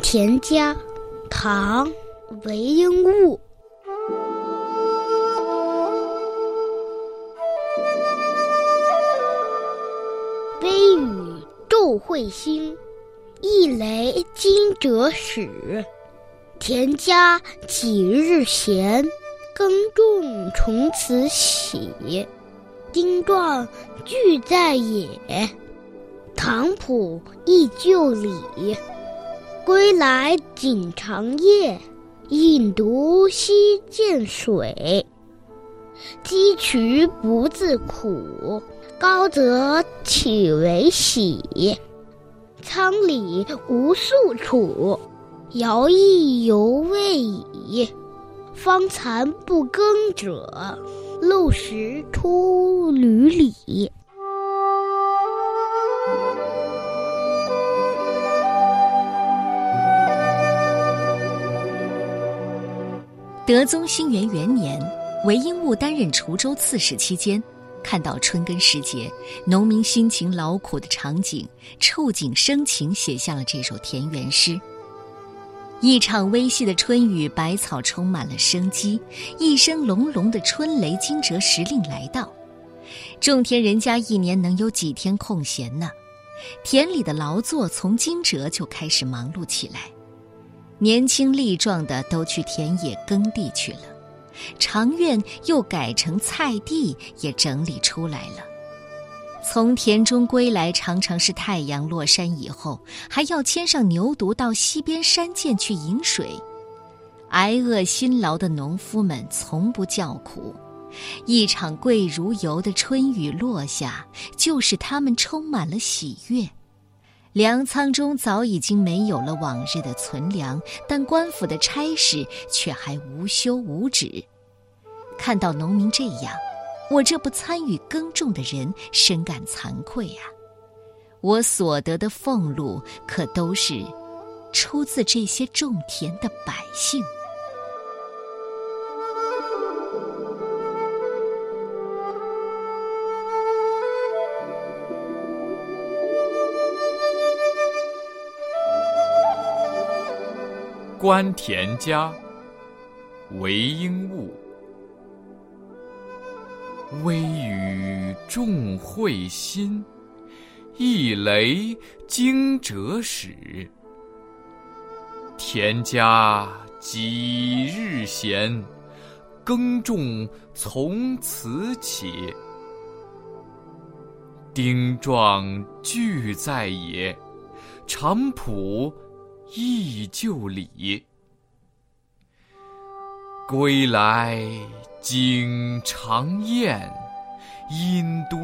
田家，唐·韦应物。微雨昼会新，一雷惊蛰始。田家几日闲，耕种从此起。丁壮俱在野，唐仆亦就里。归来仅长夜，饮独溪涧水。积渠不自苦，高则岂为喜？仓里无宿处，徭役犹未已。方残不耕者，露食出闾里。德宗兴元元年，韦应物担任滁州刺史期间，看到春耕时节农民辛勤劳苦的场景，触景生情，写下了这首田园诗。一场微细的春雨，百草充满了生机；一声隆隆的春雷，惊蛰时令来到。种田人家一年能有几天空闲呢？田里的劳作从惊蛰就开始忙碌起来。年轻力壮的都去田野耕地去了，长院又改成菜地，也整理出来了。从田中归来，常常是太阳落山以后，还要牵上牛犊到西边山涧去饮水。挨饿辛劳的农夫们从不叫苦，一场贵如油的春雨落下，就使他们充满了喜悦。粮仓中早已经没有了往日的存粮，但官府的差事却还无休无止。看到农民这样，我这不参与耕种的人深感惭愧呀。我所得的俸禄可都是出自这些种田的百姓。观田家，韦应物。微雨众会新，一雷惊蛰始。田家几日闲，耕种从此起。丁壮俱在野，场圃。忆旧里，归来景长宴，饮独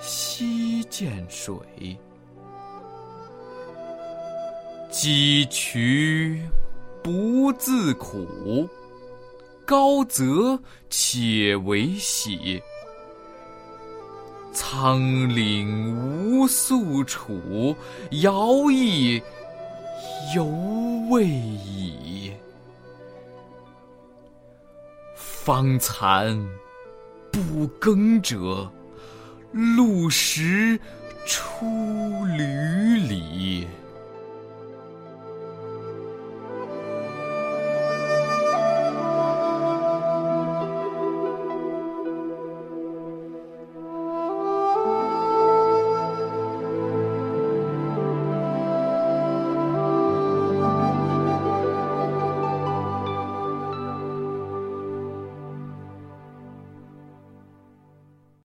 溪涧水。积渠不自苦，高则且为喜。苍岭无宿处，遥忆。犹未已，方残不耕者，露食出闾里。